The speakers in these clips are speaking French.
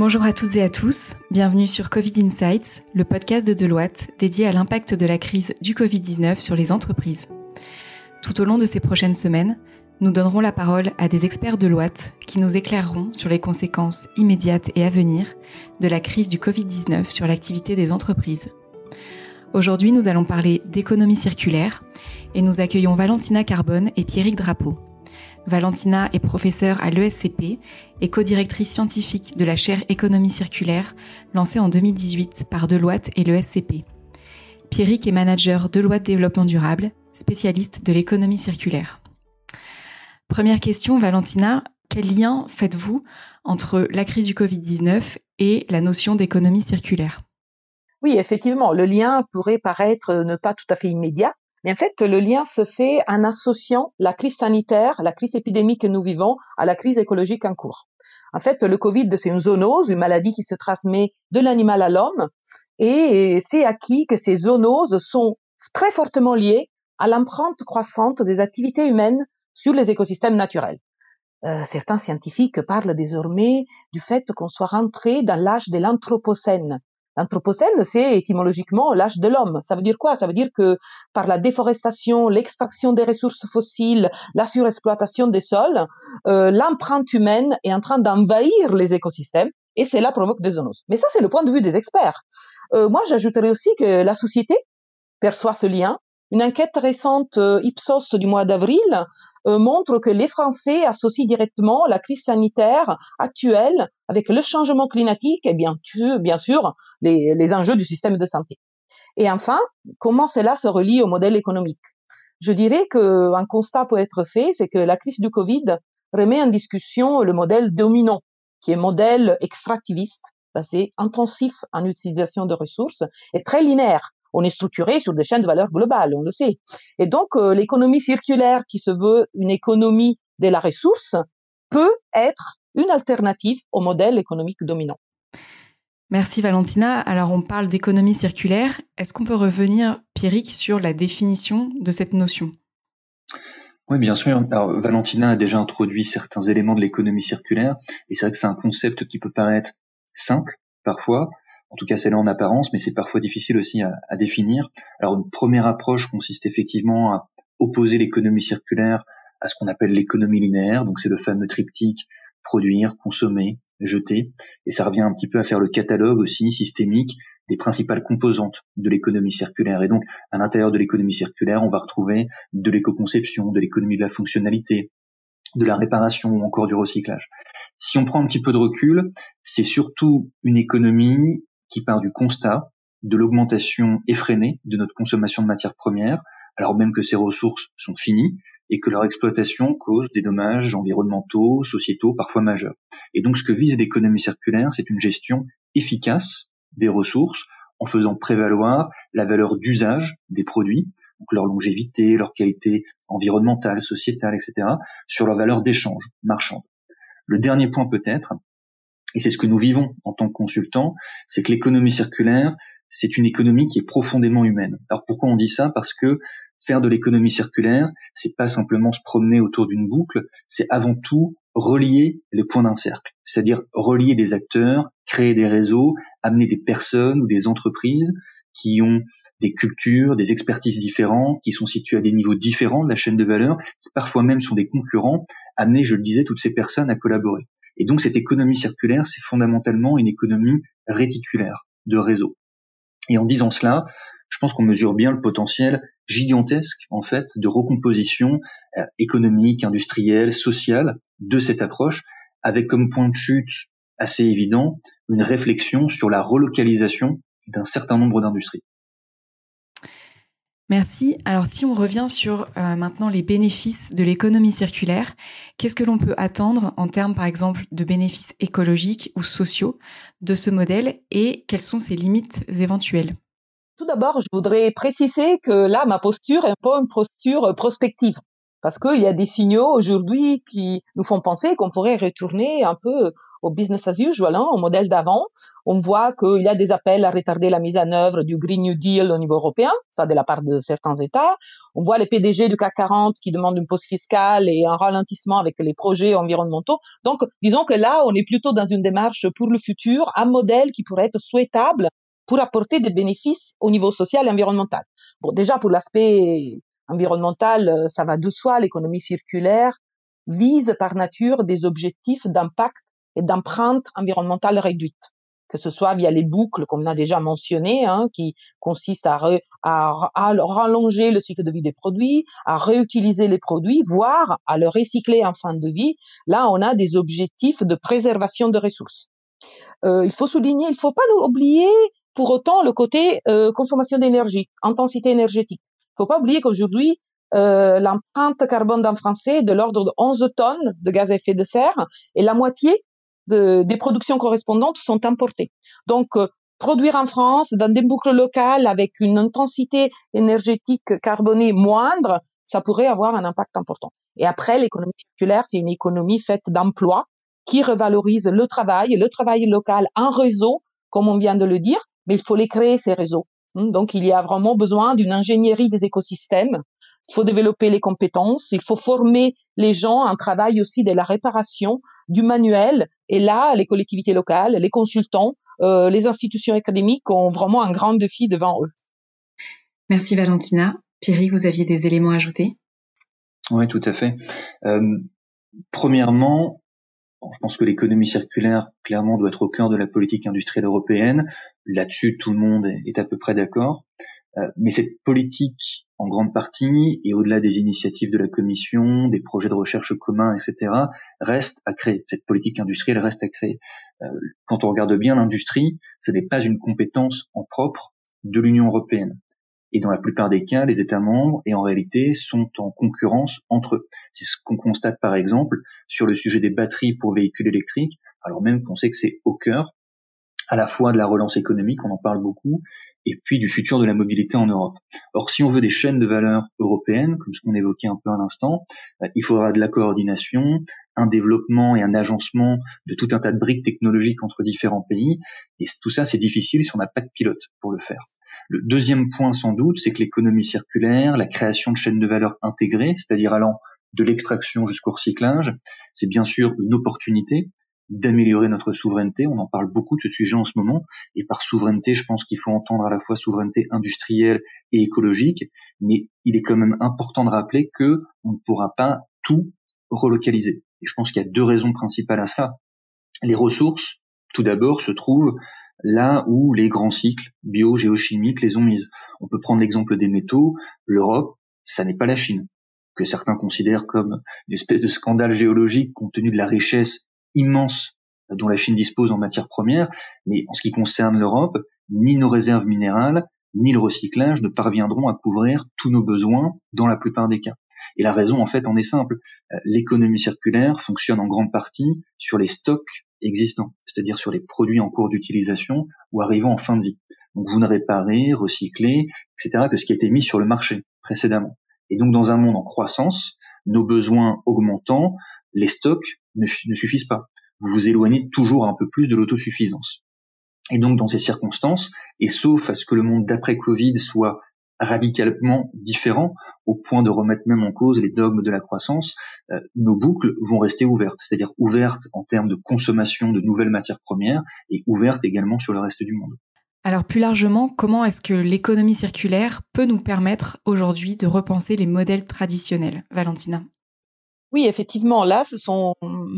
Bonjour à toutes et à tous, bienvenue sur Covid Insights, le podcast de Deloitte dédié à l'impact de la crise du Covid-19 sur les entreprises. Tout au long de ces prochaines semaines, nous donnerons la parole à des experts de Deloitte qui nous éclaireront sur les conséquences immédiates et à venir de la crise du Covid-19 sur l'activité des entreprises. Aujourd'hui, nous allons parler d'économie circulaire et nous accueillons Valentina Carbone et Pierrick Drapeau. Valentina est professeure à l'ESCP et co-directrice scientifique de la chaire économie circulaire lancée en 2018 par Deloitte et l'ESCP. Pierrick est manager Deloitte Développement Durable, spécialiste de l'économie circulaire. Première question, Valentina, quel lien faites-vous entre la crise du Covid-19 et la notion d'économie circulaire? Oui, effectivement, le lien pourrait paraître ne pas tout à fait immédiat, mais en fait, le lien se fait en associant la crise sanitaire, la crise épidémique que nous vivons, à la crise écologique en cours. En fait, le Covid, c'est une zoonose, une maladie qui se transmet de l'animal à l'homme, et c'est acquis que ces zoonoses sont très fortement liées à l'empreinte croissante des activités humaines sur les écosystèmes naturels. Euh, certains scientifiques parlent désormais du fait qu'on soit rentré dans l'âge de l'anthropocène, L'anthropocène, c'est étymologiquement l'âge de l'homme. Ça veut dire quoi? Ça veut dire que par la déforestation, l'extraction des ressources fossiles, la surexploitation des sols, euh, l'empreinte humaine est en train d'envahir les écosystèmes et cela provoque des zoonoses. Mais ça, c'est le point de vue des experts. Euh, moi, j'ajouterais aussi que la société perçoit ce lien. Une enquête récente euh, Ipsos du mois d'avril montre que les Français associent directement la crise sanitaire actuelle avec le changement climatique et bien, sûr les, les enjeux du système de santé. Et enfin, comment cela se relie au modèle économique? Je dirais qu'un constat peut être fait, c'est que la crise du Covid remet en discussion le modèle dominant, qui est modèle extractiviste, basé intensif en utilisation de ressources et très linéaire on est structuré sur des chaînes de valeur globales, on le sait. Et donc, euh, l'économie circulaire, qui se veut une économie de la ressource, peut être une alternative au modèle économique dominant. Merci Valentina. Alors on parle d'économie circulaire. Est-ce qu'on peut revenir, Pierrick, sur la définition de cette notion? Oui, bien sûr. Alors, Valentina a déjà introduit certains éléments de l'économie circulaire, et c'est vrai que c'est un concept qui peut paraître simple parfois, en tout cas c'est là en apparence, mais c'est parfois difficile aussi à, à, définir. Alors une première approche consiste effectivement à opposer l'économie circulaire à ce qu'on appelle l'économie linéaire, donc c'est le fameux triptyque produire, consommer, jeter, et ça revient un petit peu à faire le catalogue aussi systémique des principales composantes de l'économie circulaire. Et donc, à l'intérieur de l'économie circulaire, on va retrouver de l'éco-conception, de l'économie de la fonctionnalité, de la réparation ou encore du recyclage. Si on prend un petit peu de recul, c'est surtout une économie qui part du constat de l'augmentation effrénée de notre consommation de matières premières, alors même que ces ressources sont finies et que leur exploitation cause des dommages environnementaux, sociétaux, parfois majeurs. Et donc ce que vise l'économie circulaire, c'est une gestion efficace des ressources en faisant prévaloir la valeur d'usage des produits, donc leur longévité, leur qualité environnementale, sociétale, etc., sur leur valeur d'échange marchande. Le dernier point peut-être, et c'est ce que nous vivons en tant que consultants, c'est que l'économie circulaire, c'est une économie qui est profondément humaine. Alors pourquoi on dit ça? Parce que faire de l'économie circulaire, c'est pas simplement se promener autour d'une boucle, c'est avant tout relier les points d'un cercle, c'est-à-dire relier des acteurs, créer des réseaux, amener des personnes ou des entreprises qui ont des cultures, des expertises différentes, qui sont situées à des niveaux différents de la chaîne de valeur, qui parfois même sont des concurrents, amener, je le disais, toutes ces personnes à collaborer. Et donc cette économie circulaire, c'est fondamentalement une économie réticulaire de réseau. Et en disant cela, je pense qu'on mesure bien le potentiel gigantesque en fait de recomposition euh, économique, industrielle, sociale de cette approche, avec comme point de chute assez évident une réflexion sur la relocalisation d'un certain nombre d'industries. Merci. Alors si on revient sur euh, maintenant les bénéfices de l'économie circulaire, qu'est-ce que l'on peut attendre en termes par exemple de bénéfices écologiques ou sociaux de ce modèle et quelles sont ses limites éventuelles? Tout d'abord, je voudrais préciser que là, ma posture est un peu une posture prospective parce qu'il y a des signaux aujourd'hui qui nous font penser qu'on pourrait retourner un peu au business as usual, hein, au modèle d'avant. On voit qu'il y a des appels à retarder la mise en œuvre du Green New Deal au niveau européen, ça de la part de certains États. On voit les PDG du CAC 40 qui demandent une pause fiscale et un ralentissement avec les projets environnementaux. Donc, disons que là, on est plutôt dans une démarche pour le futur, un modèle qui pourrait être souhaitable pour apporter des bénéfices au niveau social et environnemental. Bon, déjà pour l'aspect environnemental, euh, ça va de soi, l'économie circulaire vise par nature des objectifs d'impact et d'empreinte environnementale réduite, que ce soit via les boucles, comme on a déjà mentionné, hein, qui consistent à, à, à, rallonger le cycle de vie des produits, à réutiliser les produits, voire à le recycler en fin de vie. Là, on a des objectifs de préservation de ressources. Euh, il faut souligner, il ne faut pas oublier pour autant le côté euh, consommation d'énergie, intensité énergétique. Il faut pas oublier qu'aujourd'hui, euh, l'empreinte carbone d'un Français est de l'ordre de 11 tonnes de gaz à effet de serre et la moitié de, des productions correspondantes sont importées. Donc, euh, produire en France dans des boucles locales avec une intensité énergétique carbonée moindre, ça pourrait avoir un impact important. Et après, l'économie circulaire, c'est une économie faite d'emplois qui revalorise le travail, le travail local en réseau, comme on vient de le dire, mais il faut les créer, ces réseaux. Hmm, donc, il y a vraiment besoin d'une ingénierie des écosystèmes. Il faut développer les compétences, il faut former les gens, un travail aussi de la réparation, du manuel. Et là, les collectivités locales, les consultants, euh, les institutions académiques ont vraiment un grand défi devant eux. Merci Valentina. Pierry, vous aviez des éléments à ajouter? Oui, tout à fait. Euh, premièrement, je pense que l'économie circulaire, clairement, doit être au cœur de la politique industrielle européenne. Là-dessus, tout le monde est à peu près d'accord. Euh, mais cette politique, en grande partie, et au-delà des initiatives de la Commission, des projets de recherche communs, etc., reste à créer. Cette politique industrielle reste à créer. Euh, quand on regarde bien l'industrie, ce n'est pas une compétence en propre de l'Union européenne. Et dans la plupart des cas, les États membres, et en réalité, sont en concurrence entre eux. C'est ce qu'on constate par exemple sur le sujet des batteries pour véhicules électriques, alors même qu'on sait que c'est au cœur à la fois de la relance économique, on en parle beaucoup, et puis du futur de la mobilité en Europe. Or, si on veut des chaînes de valeur européennes, comme ce qu'on évoquait un peu à l'instant, euh, il faudra de la coordination, un développement et un agencement de tout un tas de briques technologiques entre différents pays, et tout ça, c'est difficile si on n'a pas de pilote pour le faire. Le deuxième point sans doute, c'est que l'économie circulaire, la création de chaînes de valeur intégrées, c'est-à-dire allant de l'extraction jusqu'au recyclage, c'est bien sûr une opportunité d'améliorer notre souveraineté. On en parle beaucoup de ce sujet en ce moment. Et par souveraineté, je pense qu'il faut entendre à la fois souveraineté industrielle et écologique. Mais il est quand même important de rappeler que on ne pourra pas tout relocaliser. Et je pense qu'il y a deux raisons principales à ça. Les ressources, tout d'abord, se trouvent là où les grands cycles bio-géochimiques les ont mises. On peut prendre l'exemple des métaux. L'Europe, ça n'est pas la Chine, que certains considèrent comme une espèce de scandale géologique compte tenu de la richesse immense dont la Chine dispose en matière première. Mais en ce qui concerne l'Europe, ni nos réserves minérales, ni le recyclage ne parviendront à couvrir tous nos besoins dans la plupart des cas. Et la raison, en fait, en est simple. Euh, l'économie circulaire fonctionne en grande partie sur les stocks existants, c'est-à-dire sur les produits en cours d'utilisation ou arrivant en fin de vie. Donc vous ne réparez, recyclez, etc. que ce qui a été mis sur le marché précédemment. Et donc dans un monde en croissance, nos besoins augmentant, les stocks ne, suffisent pas. Vous vous éloignez toujours un peu plus de l'autosuffisance. Et donc dans ces circonstances, et sauf à ce que le monde d'après Covid soit radicalement différent, au point de remettre même en cause les dogmes de la croissance, euh, nos boucles vont rester ouvertes, c'est-à-dire ouvertes en termes de consommation de nouvelles matières premières et ouvertes également sur le reste du monde. Alors plus largement, comment est-ce que l'économie circulaire peut nous permettre aujourd'hui de repenser les modèles traditionnels? Valentina Oui, effectivement, là, ce sont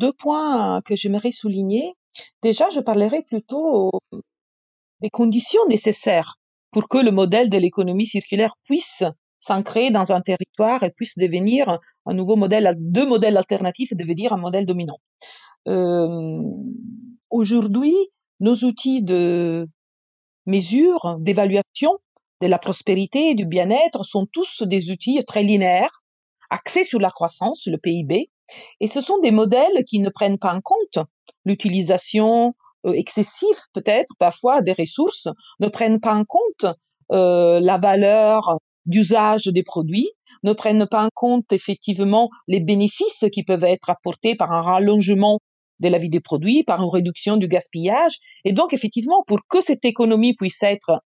deux points que j'aimerais souligner. Déjà, je parlerai plutôt des conditions nécessaires pour que le modèle de l'économie circulaire puisse s'ancrer dans un territoire et puisse devenir un nouveau modèle, deux modèles alternatifs et devenir un modèle dominant. Euh, Aujourd'hui, nos outils de mesure, d'évaluation de la prospérité et du bien-être sont tous des outils très linéaires, axés sur la croissance, le PIB, et ce sont des modèles qui ne prennent pas en compte l'utilisation euh, excessive peut-être parfois des ressources, ne prennent pas en compte euh, la valeur d'usage des produits ne prennent pas en compte effectivement les bénéfices qui peuvent être apportés par un rallongement de la vie des produits, par une réduction du gaspillage. Et donc, effectivement, pour que cette économie puisse être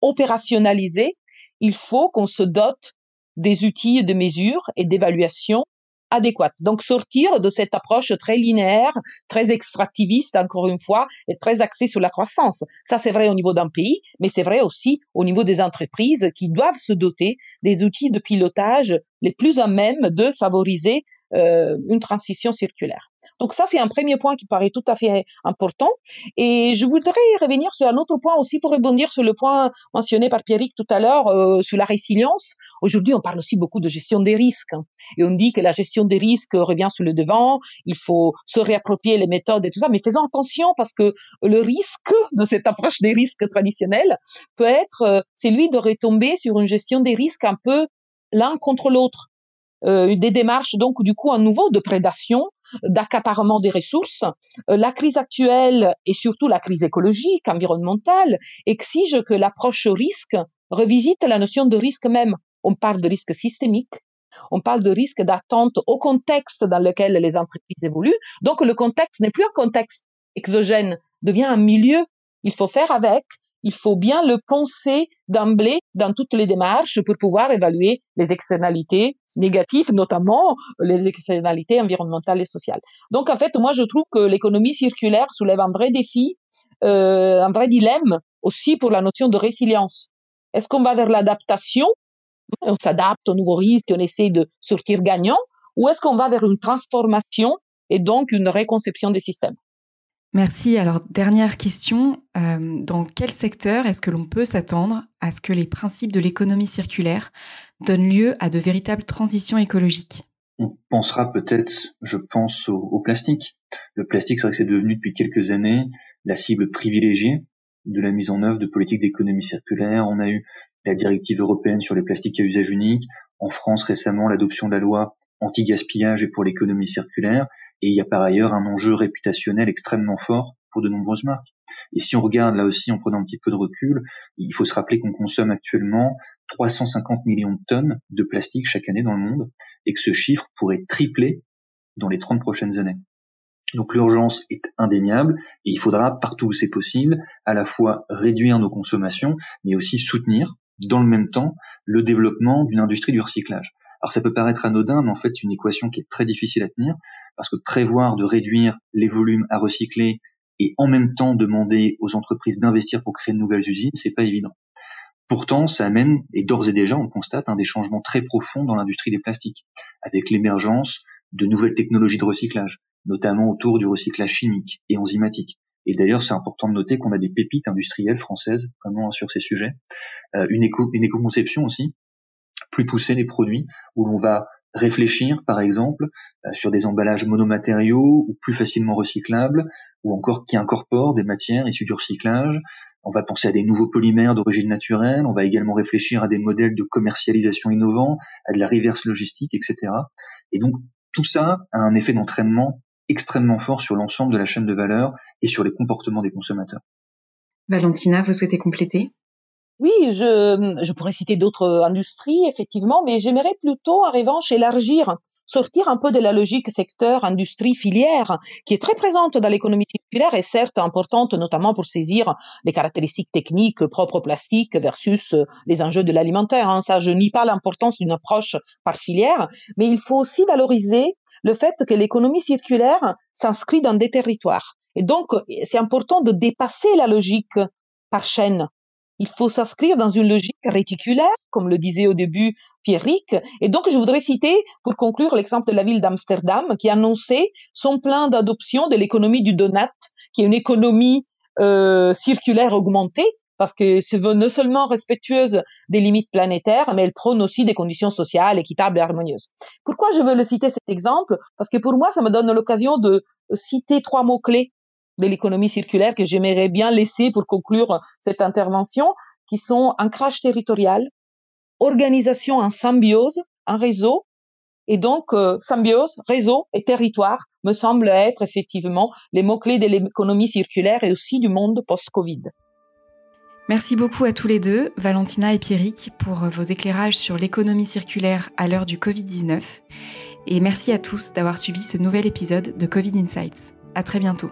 opérationnalisée, il faut qu'on se dote des outils de mesure et d'évaluation adéquate. Donc sortir de cette approche très linéaire, très extractiviste, encore une fois, et très axée sur la croissance. Ça, c'est vrai au niveau d'un pays, mais c'est vrai aussi au niveau des entreprises qui doivent se doter des outils de pilotage les plus à même de favoriser euh, une transition circulaire. Donc ça, c'est un premier point qui paraît tout à fait important. Et je voudrais revenir sur un autre point aussi pour rebondir sur le point mentionné par Pierrick tout à l'heure euh, sur la résilience. Aujourd'hui, on parle aussi beaucoup de gestion des risques. Hein. Et on dit que la gestion des risques revient sur le devant, il faut se réapproprier les méthodes et tout ça. Mais faisons attention parce que le risque de cette approche des risques traditionnels peut être euh, celui de retomber sur une gestion des risques un peu l'un contre l'autre. Euh, des démarches donc du coup à nouveau de prédation, d'accaparement des ressources. Euh, la crise actuelle et surtout la crise écologique, environnementale, exige que l'approche risque revisite la notion de risque même. On parle de risque systémique, on parle de risque d'attente au contexte dans lequel les entreprises évoluent. Donc le contexte n'est plus un contexte exogène, devient un milieu. Il faut faire avec il faut bien le penser d'emblée dans toutes les démarches pour pouvoir évaluer les externalités négatives, notamment les externalités environnementales et sociales. Donc en fait, moi je trouve que l'économie circulaire soulève un vrai défi, euh, un vrai dilemme aussi pour la notion de résilience. Est-ce qu'on va vers l'adaptation? On s'adapte aux nouveaux risques, on essaie de sortir gagnant, ou est-ce qu'on va vers une transformation et donc une réconception des systèmes? Merci. Alors, dernière question. Euh, dans quel secteur est-ce que l'on peut s'attendre à ce que les principes de l'économie circulaire donnent lieu à de véritables transitions écologiques? On pensera peut-être, je pense, au, plastique. Le plastique, c'est vrai que c'est devenu depuis quelques années la cible privilégiée de la mise en œuvre de politiques d'économie circulaire. On a eu la directive européenne sur les plastiques à usage unique. En France, récemment, l'adoption de la loi anti-gaspillage et pour l'économie circulaire. Et il y a par ailleurs un enjeu réputationnel extrêmement fort pour de nombreuses marques. Et si on regarde là aussi en prenant un petit peu de recul, il faut se rappeler qu'on consomme actuellement 350 millions de tonnes de plastique chaque année dans le monde et que ce chiffre pourrait tripler dans les 30 prochaines années. Donc l'urgence est indéniable et il faudra partout où c'est possible à la fois réduire nos consommations mais aussi soutenir dans le même temps le développement d'une industrie du recyclage. Alors ça peut paraître anodin, mais en fait c'est une équation qui est très difficile à tenir, parce que prévoir de réduire les volumes à recycler et en même temps demander aux entreprises d'investir pour créer de nouvelles usines, c'est pas évident. Pourtant, ça amène, et d'ores et déjà on constate, un des changements très profonds dans l'industrie des plastiques, avec l'émergence de nouvelles technologies de recyclage, notamment autour du recyclage chimique et enzymatique. Et d'ailleurs, c'est important de noter qu'on a des pépites industrielles françaises vraiment sur ces sujets. Euh, une, éco, une éco-conception aussi, plus poussé les produits, où l'on va réfléchir, par exemple, euh, sur des emballages monomatériaux ou plus facilement recyclables, ou encore qui incorporent des matières issues du recyclage. On va penser à des nouveaux polymères d'origine naturelle. On va également réfléchir à des modèles de commercialisation innovants, à de la reverse logistique, etc. Et donc, tout ça a un effet d'entraînement extrêmement fort sur l'ensemble de la chaîne de valeur et sur les comportements des consommateurs. Valentina, vous souhaitez compléter? Oui, je, je pourrais citer d'autres industries, effectivement, mais j'aimerais plutôt, en revanche, élargir, sortir un peu de la logique secteur, industrie, filière, qui est très présente dans l'économie circulaire et certes importante, notamment pour saisir les caractéristiques techniques propres au plastique versus les enjeux de l'alimentaire. Hein. Ça, je nie pas l'importance d'une approche par filière, mais il faut aussi valoriser le fait que l'économie circulaire s'inscrit dans des territoires. Et donc, c'est important de dépasser la logique par chaîne il faut s'inscrire dans une logique réticulaire, comme le disait au début Pierrick. Et donc, je voudrais citer, pour conclure, l'exemple de la ville d'Amsterdam, qui a annoncé son plan d'adoption de l'économie du donut, qui est une économie euh, circulaire augmentée, parce que veut non seulement respectueuse des limites planétaires, mais elle prône aussi des conditions sociales équitables et harmonieuses. Pourquoi je veux le citer cet exemple? Parce que pour moi, ça me donne l'occasion de citer trois mots-clés de l'économie circulaire que j'aimerais bien laisser pour conclure cette intervention, qui sont ancrage territorial, organisation en symbiose, un réseau, et donc euh, symbiose, réseau et territoire me semblent être effectivement les mots-clés de l'économie circulaire et aussi du monde post-Covid. Merci beaucoup à tous les deux, Valentina et Pierrick, pour vos éclairages sur l'économie circulaire à l'heure du Covid-19. Et merci à tous d'avoir suivi ce nouvel épisode de Covid Insights. À très bientôt.